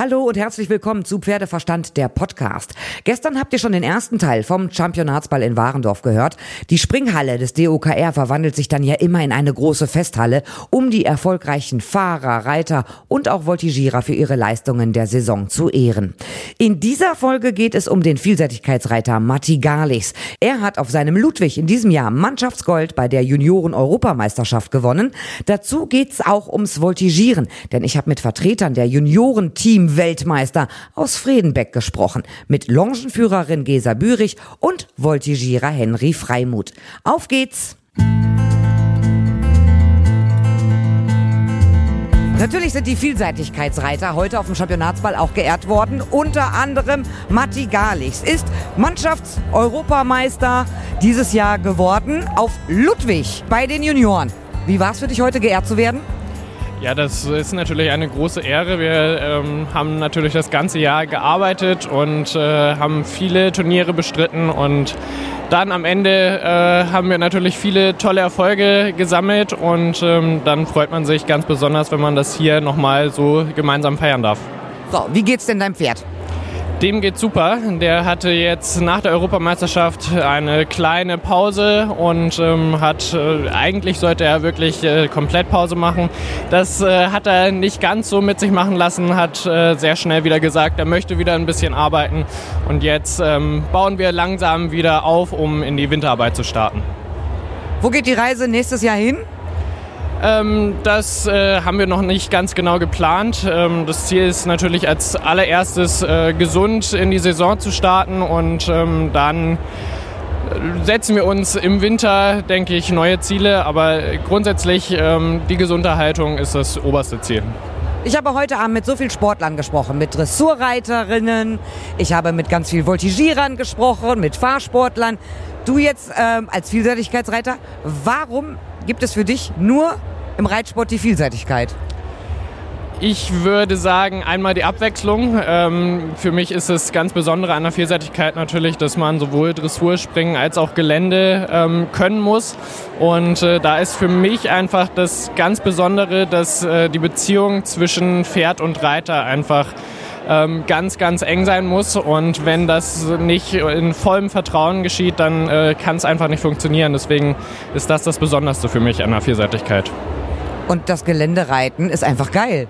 Hallo und herzlich willkommen zu Pferdeverstand, der Podcast. Gestern habt ihr schon den ersten Teil vom Championatsball in Warendorf gehört. Die Springhalle des DOKR verwandelt sich dann ja immer in eine große Festhalle, um die erfolgreichen Fahrer, Reiter und auch Voltigierer für ihre Leistungen der Saison zu ehren. In dieser Folge geht es um den Vielseitigkeitsreiter Matti Garlichs. Er hat auf seinem Ludwig in diesem Jahr Mannschaftsgold bei der Junioren-Europameisterschaft gewonnen. Dazu geht's auch ums Voltigieren, denn ich habe mit Vertretern der Juniorenteam Team-Weltmeister aus Fredenbeck gesprochen, mit Longenführerin Gesa Bürich und Voltigierer Henry Freimuth. Auf geht's! Natürlich sind die Vielseitigkeitsreiter heute auf dem Championatsball auch geehrt worden. Unter anderem Matti Garlichs ist Mannschafts-Europameister dieses Jahr geworden auf Ludwig bei den Junioren. Wie war es für dich heute geehrt zu werden? Ja, das ist natürlich eine große Ehre. Wir ähm, haben natürlich das ganze Jahr gearbeitet und äh, haben viele Turniere bestritten und dann am Ende äh, haben wir natürlich viele tolle Erfolge gesammelt und ähm, dann freut man sich ganz besonders, wenn man das hier nochmal so gemeinsam feiern darf. So, wie geht's denn deinem Pferd? Dem geht super. Der hatte jetzt nach der Europameisterschaft eine kleine Pause und ähm, hat äh, eigentlich sollte er wirklich äh, komplett Pause machen. Das äh, hat er nicht ganz so mit sich machen lassen, hat äh, sehr schnell wieder gesagt, er möchte wieder ein bisschen arbeiten und jetzt ähm, bauen wir langsam wieder auf, um in die Winterarbeit zu starten. Wo geht die Reise nächstes Jahr hin? Ähm, das äh, haben wir noch nicht ganz genau geplant. Ähm, das Ziel ist natürlich als allererstes äh, gesund in die Saison zu starten und ähm, dann setzen wir uns im Winter, denke ich, neue Ziele. Aber grundsätzlich ähm, die Gesunderhaltung ist das oberste Ziel. Ich habe heute Abend mit so vielen Sportlern gesprochen, mit Dressurreiterinnen, ich habe mit ganz vielen Voltigierern gesprochen, mit Fahrsportlern. Du jetzt ähm, als Vielseitigkeitsreiter, warum gibt es für dich nur im Reitsport die Vielseitigkeit? Ich würde sagen, einmal die Abwechslung. Ähm, für mich ist es ganz Besondere an der Vielseitigkeit natürlich, dass man sowohl Dressurspringen als auch Gelände ähm, können muss. Und äh, da ist für mich einfach das ganz Besondere, dass äh, die Beziehung zwischen Pferd und Reiter einfach ähm, ganz, ganz eng sein muss. Und wenn das nicht in vollem Vertrauen geschieht, dann äh, kann es einfach nicht funktionieren. Deswegen ist das das Besonderste für mich an der Vielseitigkeit. Und das Geländereiten ist einfach geil.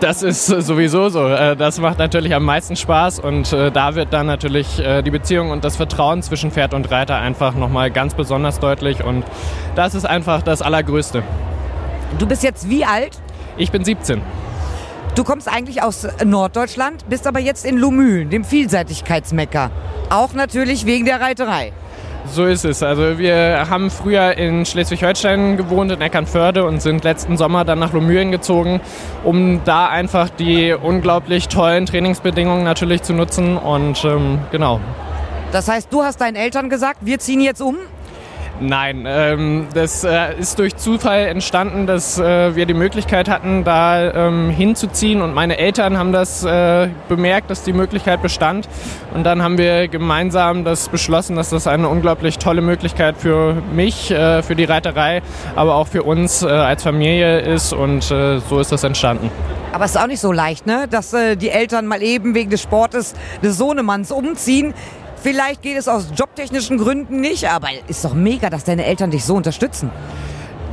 Das ist sowieso so. Äh, das macht natürlich am meisten Spaß und äh, da wird dann natürlich äh, die Beziehung und das Vertrauen zwischen Pferd und Reiter einfach nochmal ganz besonders deutlich und das ist einfach das Allergrößte. Du bist jetzt wie alt? Ich bin 17. Du kommst eigentlich aus Norddeutschland, bist aber jetzt in Lumülen, dem Vielseitigkeitsmecker. Auch natürlich wegen der Reiterei. So ist es. Also wir haben früher in Schleswig-Holstein gewohnt, in Eckernförde und sind letzten Sommer dann nach Lomülen gezogen, um da einfach die unglaublich tollen Trainingsbedingungen natürlich zu nutzen und ähm, genau. Das heißt, du hast deinen Eltern gesagt, wir ziehen jetzt um? Nein, ähm, das äh, ist durch Zufall entstanden, dass äh, wir die Möglichkeit hatten, da ähm, hinzuziehen und meine Eltern haben das äh, bemerkt, dass die Möglichkeit bestand und dann haben wir gemeinsam das beschlossen, dass das eine unglaublich tolle Möglichkeit für mich, äh, für die Reiterei, aber auch für uns äh, als Familie ist und äh, so ist das entstanden. Aber es ist auch nicht so leicht, ne? dass die Eltern mal eben wegen des Sportes des Sohnemanns umziehen. Vielleicht geht es aus jobtechnischen Gründen nicht, aber ist doch mega, dass deine Eltern dich so unterstützen.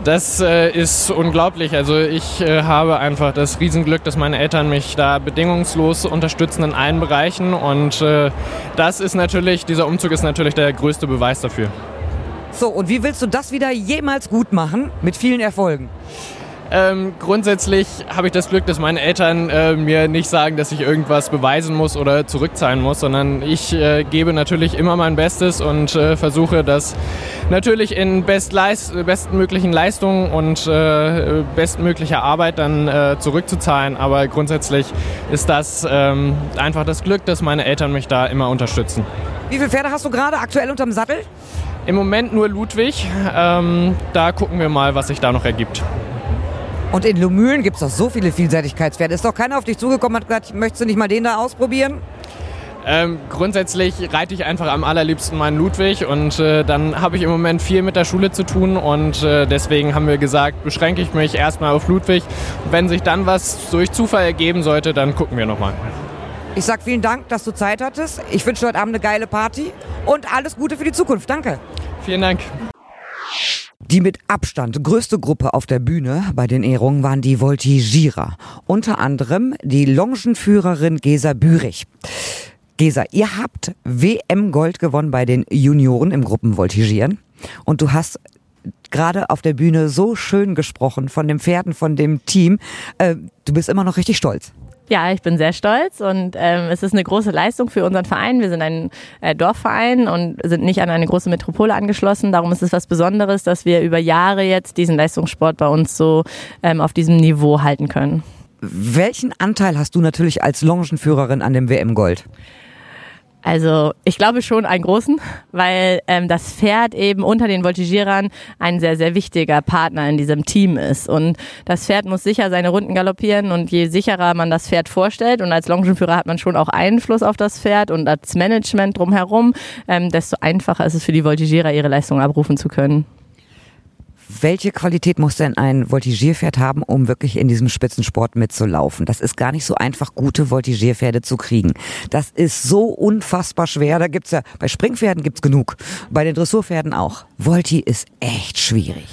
Das äh, ist unglaublich. Also ich äh, habe einfach das Riesenglück, dass meine Eltern mich da bedingungslos unterstützen in allen Bereichen. Und äh, das ist natürlich, dieser Umzug ist natürlich der größte Beweis dafür. So, und wie willst du das wieder jemals gut machen mit vielen Erfolgen? Ähm, grundsätzlich habe ich das Glück, dass meine Eltern äh, mir nicht sagen, dass ich irgendwas beweisen muss oder zurückzahlen muss, sondern ich äh, gebe natürlich immer mein Bestes und äh, versuche das natürlich in bestleist bestmöglichen Leistungen und äh, bestmöglicher Arbeit dann äh, zurückzuzahlen. Aber grundsätzlich ist das ähm, einfach das Glück, dass meine Eltern mich da immer unterstützen. Wie viele Pferde hast du gerade aktuell unterm Sattel? Im Moment nur Ludwig. Ähm, da gucken wir mal, was sich da noch ergibt. Und in Lumülen gibt es doch so viele Vielseitigkeitspferde. Ist doch keiner auf dich zugekommen und hat gesagt, möchtest du nicht mal den da ausprobieren? Ähm, grundsätzlich reite ich einfach am allerliebsten meinen Ludwig und äh, dann habe ich im Moment viel mit der Schule zu tun und äh, deswegen haben wir gesagt, beschränke ich mich erstmal auf Ludwig. Wenn sich dann was durch Zufall ergeben sollte, dann gucken wir nochmal. Ich sag vielen Dank, dass du Zeit hattest. Ich wünsche heute Abend eine geile Party und alles Gute für die Zukunft. Danke. Vielen Dank. Die mit Abstand größte Gruppe auf der Bühne bei den Ehrungen waren die Voltigierer. Unter anderem die Longenführerin Gesa Bürich. Gesa, ihr habt WM Gold gewonnen bei den Junioren im Gruppenvoltigieren und du hast gerade auf der Bühne so schön gesprochen von den Pferden, von dem Team. Äh, du bist immer noch richtig stolz. Ja, ich bin sehr stolz und ähm, es ist eine große Leistung für unseren Verein. Wir sind ein äh, Dorfverein und sind nicht an eine große Metropole angeschlossen. Darum ist es was Besonderes, dass wir über Jahre jetzt diesen Leistungssport bei uns so ähm, auf diesem Niveau halten können. Welchen Anteil hast du natürlich als Longenführerin an dem WM Gold? Also ich glaube schon einen großen, weil ähm, das Pferd eben unter den Voltigierern ein sehr, sehr wichtiger Partner in diesem Team ist. Und das Pferd muss sicher seine Runden galoppieren und je sicherer man das Pferd vorstellt und als Longenführer hat man schon auch Einfluss auf das Pferd und als Management drumherum, ähm, desto einfacher ist es für die Voltigierer, ihre Leistung abrufen zu können. Welche Qualität muss denn ein Voltigierpferd haben, um wirklich in diesem Spitzensport mitzulaufen? Das ist gar nicht so einfach, gute Voltigierpferde zu kriegen. Das ist so unfassbar schwer. Da gibt's ja, bei Springpferden gibt's genug. Bei den Dressurpferden auch. Volti ist echt schwierig.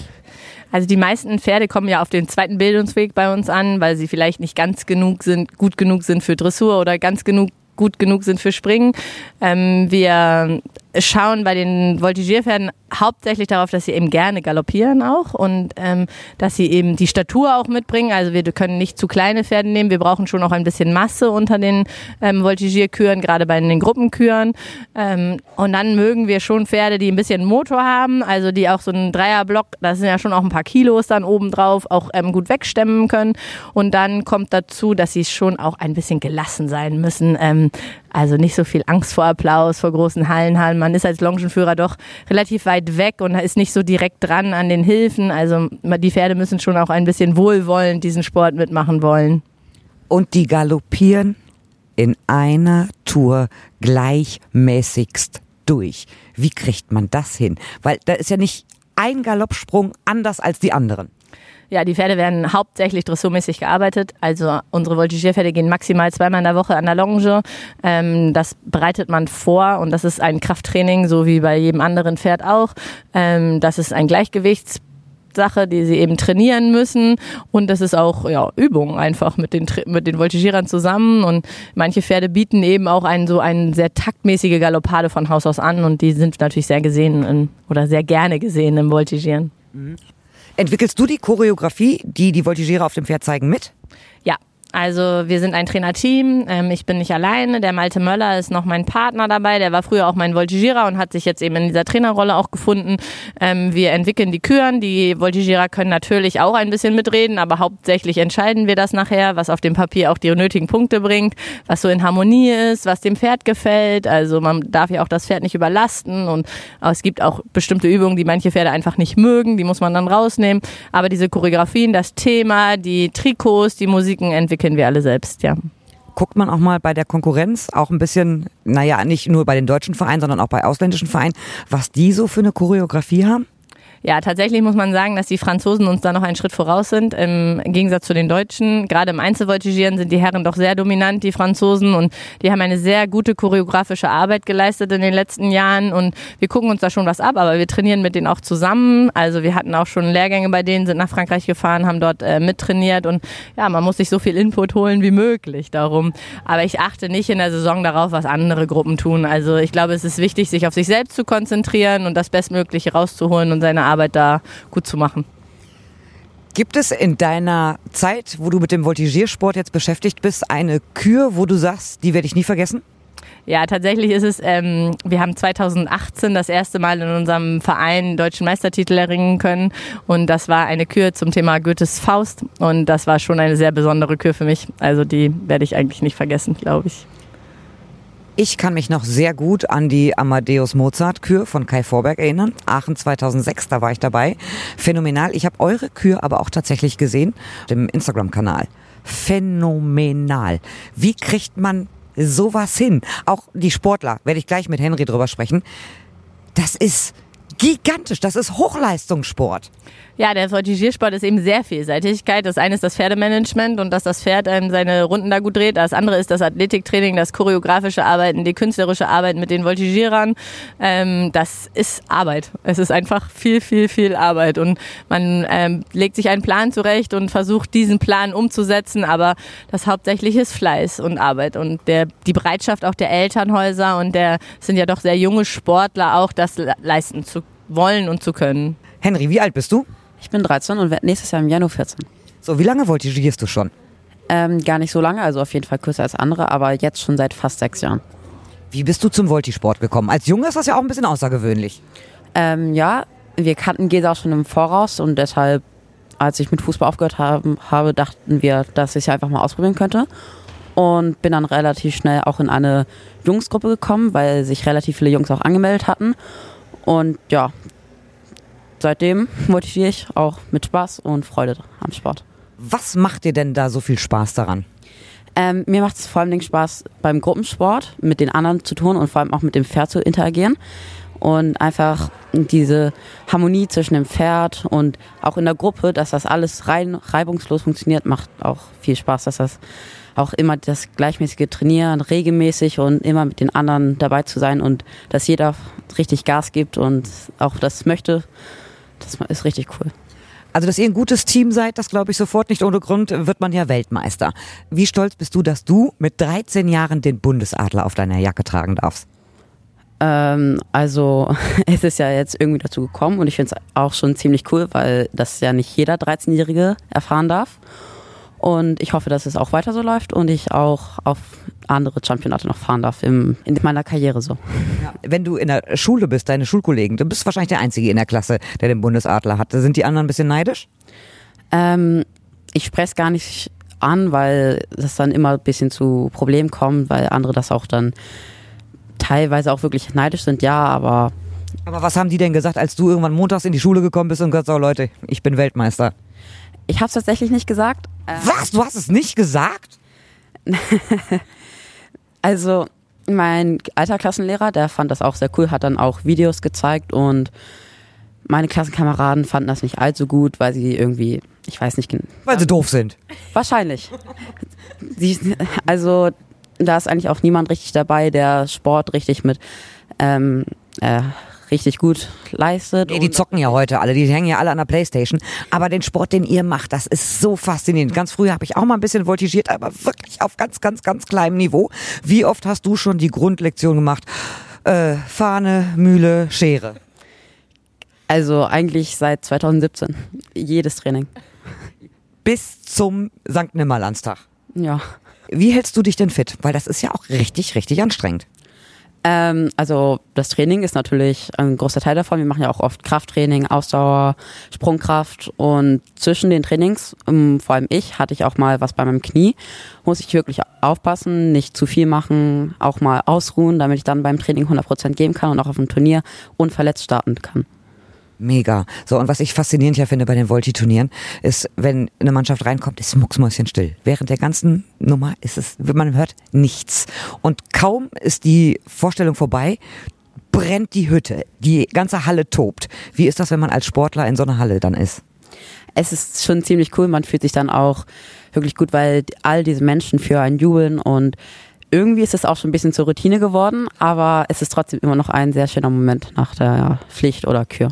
Also die meisten Pferde kommen ja auf den zweiten Bildungsweg bei uns an, weil sie vielleicht nicht ganz genug sind, gut genug sind für Dressur oder ganz genug gut genug sind für Springen. Ähm, wir schauen bei den Voltigierpferden hauptsächlich darauf, dass sie eben gerne galoppieren auch und ähm, dass sie eben die Statur auch mitbringen. Also wir können nicht zu kleine Pferde nehmen. Wir brauchen schon auch ein bisschen Masse unter den ähm, Voltigierküren, gerade bei den Gruppenküren. Ähm, und dann mögen wir schon Pferde, die ein bisschen Motor haben, also die auch so einen Dreierblock, da sind ja schon auch ein paar Kilos dann oben drauf, auch ähm, gut wegstemmen können. Und dann kommt dazu, dass sie schon auch ein bisschen gelassen sein müssen. Ähm, also nicht so viel Angst vor Applaus, vor großen Hallenhallen. Man ist als Longenführer doch relativ weit weg und ist nicht so direkt dran an den Hilfen. Also die Pferde müssen schon auch ein bisschen wohlwollend diesen Sport mitmachen wollen. Und die galoppieren in einer Tour gleichmäßigst durch. Wie kriegt man das hin? Weil da ist ja nicht ein Galoppsprung anders als die anderen. Ja, die Pferde werden hauptsächlich dressurmäßig gearbeitet. Also unsere Voltigierpferde gehen maximal zweimal in der Woche an der Longe. Ähm, das bereitet man vor und das ist ein Krafttraining, so wie bei jedem anderen Pferd auch. Ähm, das ist ein Gleichgewichts Sache, die sie eben trainieren müssen. Und das ist auch ja, Übung einfach mit den, mit den Voltigierern zusammen. Und manche Pferde bieten eben auch einen, so eine sehr taktmäßige Galoppade von Haus aus an. Und die sind natürlich sehr gesehen in, oder sehr gerne gesehen im Voltigieren. Entwickelst du die Choreografie, die die Voltigierer auf dem Pferd zeigen, mit? Ja, also wir sind ein Trainerteam. Ähm, ich bin nicht alleine. Der Malte Möller ist noch mein Partner dabei. Der war früher auch mein Voltigierer und hat sich jetzt eben in dieser Trainerrolle auch gefunden. Ähm, wir entwickeln die Küren. Die Voltigierer können natürlich auch ein bisschen mitreden, aber hauptsächlich entscheiden wir das nachher, was auf dem Papier auch die nötigen Punkte bringt, was so in Harmonie ist, was dem Pferd gefällt. Also man darf ja auch das Pferd nicht überlasten und es gibt auch bestimmte Übungen, die manche Pferde einfach nicht mögen. Die muss man dann rausnehmen. Aber diese Choreografien, das Thema, die Trikots, die Musiken entwickeln kennen wir alle selbst, ja. Guckt man auch mal bei der Konkurrenz auch ein bisschen, naja, nicht nur bei den deutschen Vereinen, sondern auch bei ausländischen Vereinen, was die so für eine Choreografie haben? Ja, tatsächlich muss man sagen, dass die Franzosen uns da noch einen Schritt voraus sind, im Gegensatz zu den Deutschen. Gerade im Einzelvoltigieren sind die Herren doch sehr dominant, die Franzosen, und die haben eine sehr gute choreografische Arbeit geleistet in den letzten Jahren und wir gucken uns da schon was ab, aber wir trainieren mit denen auch zusammen. Also wir hatten auch schon Lehrgänge bei denen, sind nach Frankreich gefahren, haben dort äh, mittrainiert und ja, man muss sich so viel Input holen wie möglich darum. Aber ich achte nicht in der Saison darauf, was andere Gruppen tun. Also ich glaube, es ist wichtig, sich auf sich selbst zu konzentrieren und das Bestmögliche rauszuholen und seine Arbeit da gut zu machen. Gibt es in deiner Zeit, wo du mit dem Voltigiersport jetzt beschäftigt bist, eine Kür, wo du sagst, die werde ich nie vergessen? Ja, tatsächlich ist es, ähm, wir haben 2018 das erste Mal in unserem Verein deutschen Meistertitel erringen können und das war eine Kür zum Thema Goethes Faust und das war schon eine sehr besondere Kür für mich. Also die werde ich eigentlich nicht vergessen, glaube ich. Ich kann mich noch sehr gut an die Amadeus Mozart Kür von Kai Vorberg erinnern. Aachen 2006, da war ich dabei. Phänomenal. Ich habe eure Kür aber auch tatsächlich gesehen, dem Instagram-Kanal. Phänomenal. Wie kriegt man sowas hin. Auch die Sportler, werde ich gleich mit Henry drüber sprechen. Das ist gigantisch. Das ist Hochleistungssport. Ja, der Voltigiersport ist eben sehr Vielseitigkeit. Das eine ist das Pferdemanagement und dass das Pferd einem seine Runden da gut dreht. Das andere ist das Athletiktraining, das choreografische Arbeiten, die künstlerische Arbeit mit den Voltigierern. Ähm, das ist Arbeit. Es ist einfach viel, viel, viel Arbeit. Und man ähm, legt sich einen Plan zurecht und versucht, diesen Plan umzusetzen. Aber das Hauptsächliche ist Fleiß und Arbeit. Und der, die Bereitschaft auch der Elternhäuser und der sind ja doch sehr junge Sportler auch, das leisten zu wollen und zu können. Henry, wie alt bist du? Ich bin 13 und werde nächstes Jahr im Januar 14. So, wie lange voltigierst du schon? Ähm, gar nicht so lange, also auf jeden Fall kürzer als andere, aber jetzt schon seit fast sechs Jahren. Wie bist du zum Voltisport gekommen? Als Junge ist das ja auch ein bisschen außergewöhnlich. Ähm, ja, wir kannten Gesa auch schon im Voraus und deshalb, als ich mit Fußball aufgehört habe, habe dachten wir, dass ich es einfach mal ausprobieren könnte. Und bin dann relativ schnell auch in eine Jungsgruppe gekommen, weil sich relativ viele Jungs auch angemeldet hatten. Und ja, seitdem motiviere ich auch mit Spaß und Freude am Sport. Was macht dir denn da so viel Spaß daran? Ähm, mir macht es vor allem Spaß beim Gruppensport mit den anderen zu tun und vor allem auch mit dem Pferd zu interagieren und einfach diese Harmonie zwischen dem Pferd und auch in der Gruppe, dass das alles rein reibungslos funktioniert, macht auch viel Spaß, dass das auch immer das gleichmäßige Trainieren, regelmäßig und immer mit den anderen dabei zu sein und dass jeder richtig Gas gibt und auch das möchte das ist richtig cool. Also, dass ihr ein gutes Team seid, das glaube ich sofort nicht ohne Grund, wird man ja Weltmeister. Wie stolz bist du, dass du mit 13 Jahren den Bundesadler auf deiner Jacke tragen darfst? Ähm, also, es ist ja jetzt irgendwie dazu gekommen und ich finde es auch schon ziemlich cool, weil das ja nicht jeder 13-Jährige erfahren darf. Und ich hoffe, dass es auch weiter so läuft und ich auch auf andere Championate noch fahren darf im, in meiner Karriere so. Ja. Wenn du in der Schule bist, deine Schulkollegen, du bist wahrscheinlich der Einzige in der Klasse, der den Bundesadler hat. Sind die anderen ein bisschen neidisch? Ähm, ich spreche es gar nicht an, weil das dann immer ein bisschen zu Problemen kommt, weil andere das auch dann teilweise auch wirklich neidisch sind, ja, aber. Aber was haben die denn gesagt, als du irgendwann montags in die Schule gekommen bist und gesagt, so Leute, ich bin Weltmeister? Ich habe es tatsächlich nicht gesagt. Was? Du hast es nicht gesagt? also mein alter Klassenlehrer, der fand das auch sehr cool, hat dann auch Videos gezeigt und meine Klassenkameraden fanden das nicht allzu gut, weil sie irgendwie, ich weiß nicht genau. Weil sie doof sind. Wahrscheinlich. Sie, also da ist eigentlich auch niemand richtig dabei, der Sport richtig mit ähm, äh, richtig gut leistet. Nee, die zocken ja heute alle, die hängen ja alle an der Playstation. Aber den Sport, den ihr macht, das ist so faszinierend. Ganz früher habe ich auch mal ein bisschen voltigiert, aber wirklich auf ganz, ganz, ganz kleinem Niveau. Wie oft hast du schon die Grundlektion gemacht? Äh, Fahne, Mühle, Schere. Also eigentlich seit 2017. Jedes Training. Bis zum Sankt Nimmerlandstag. Ja. Wie hältst du dich denn fit? Weil das ist ja auch richtig, richtig anstrengend. Ähm, also das Training ist natürlich ein großer Teil davon. Wir machen ja auch oft Krafttraining, Ausdauer, Sprungkraft und zwischen den Trainings, ähm, vor allem ich, hatte ich auch mal was bei meinem Knie. Muss ich wirklich aufpassen, nicht zu viel machen, auch mal ausruhen, damit ich dann beim Training 100% geben kann und auch auf dem Turnier unverletzt starten kann. Mega. So, und was ich faszinierend ja finde bei den Volti-Turnieren, ist, wenn eine Mannschaft reinkommt, ist mucksmäuschen still. Während der ganzen Nummer ist es, man hört nichts. Und kaum ist die Vorstellung vorbei, brennt die Hütte. Die ganze Halle tobt. Wie ist das, wenn man als Sportler in so einer Halle dann ist? Es ist schon ziemlich cool. Man fühlt sich dann auch wirklich gut, weil all diese Menschen für einen jubeln und irgendwie ist es auch schon ein bisschen zur Routine geworden, aber es ist trotzdem immer noch ein sehr schöner Moment nach der Pflicht oder Kür.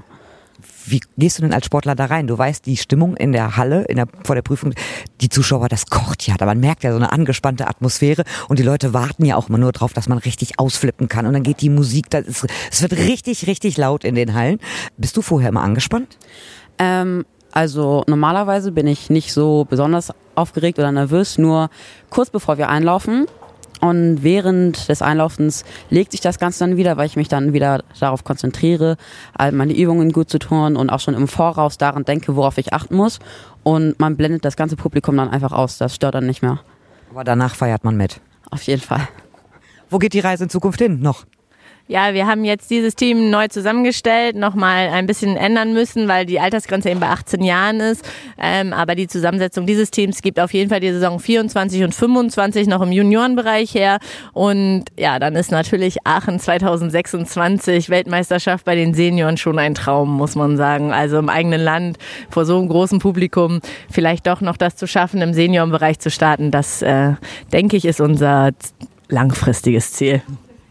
Wie gehst du denn als Sportler da rein? Du weißt, die Stimmung in der Halle, in der, vor der Prüfung, die Zuschauer, das kocht ja. Man merkt ja so eine angespannte Atmosphäre und die Leute warten ja auch immer nur drauf, dass man richtig ausflippen kann. Und dann geht die Musik, das ist, es wird richtig, richtig laut in den Hallen. Bist du vorher immer angespannt? Ähm, also normalerweise bin ich nicht so besonders aufgeregt oder nervös, nur kurz bevor wir einlaufen und während des Einlaufens legt sich das Ganze dann wieder, weil ich mich dann wieder darauf konzentriere, all meine Übungen gut zu tun und auch schon im Voraus daran denke, worauf ich achten muss. Und man blendet das ganze Publikum dann einfach aus. Das stört dann nicht mehr. Aber danach feiert man mit. Auf jeden Fall. Wo geht die Reise in Zukunft hin noch? Ja, wir haben jetzt dieses Team neu zusammengestellt, nochmal ein bisschen ändern müssen, weil die Altersgrenze eben bei 18 Jahren ist. Ähm, aber die Zusammensetzung dieses Teams gibt auf jeden Fall die Saison 24 und 25 noch im Juniorenbereich her. Und ja, dann ist natürlich Aachen 2026 Weltmeisterschaft bei den Senioren schon ein Traum, muss man sagen. Also im eigenen Land vor so einem großen Publikum vielleicht doch noch das zu schaffen, im Seniorenbereich zu starten, das äh, denke ich ist unser langfristiges Ziel.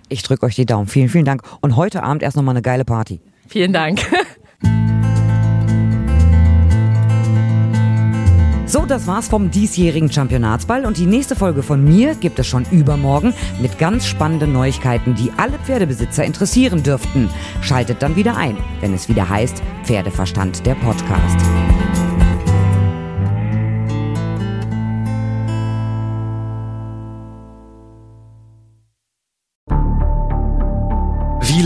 Ich drücke euch die Daumen. Vielen, vielen Dank. Und heute Abend erst nochmal eine geile Party. Vielen Dank. So, das war's vom diesjährigen Championatsball und die nächste Folge von mir gibt es schon übermorgen mit ganz spannenden Neuigkeiten, die alle Pferdebesitzer interessieren dürften. Schaltet dann wieder ein, wenn es wieder heißt Pferdeverstand der Podcast.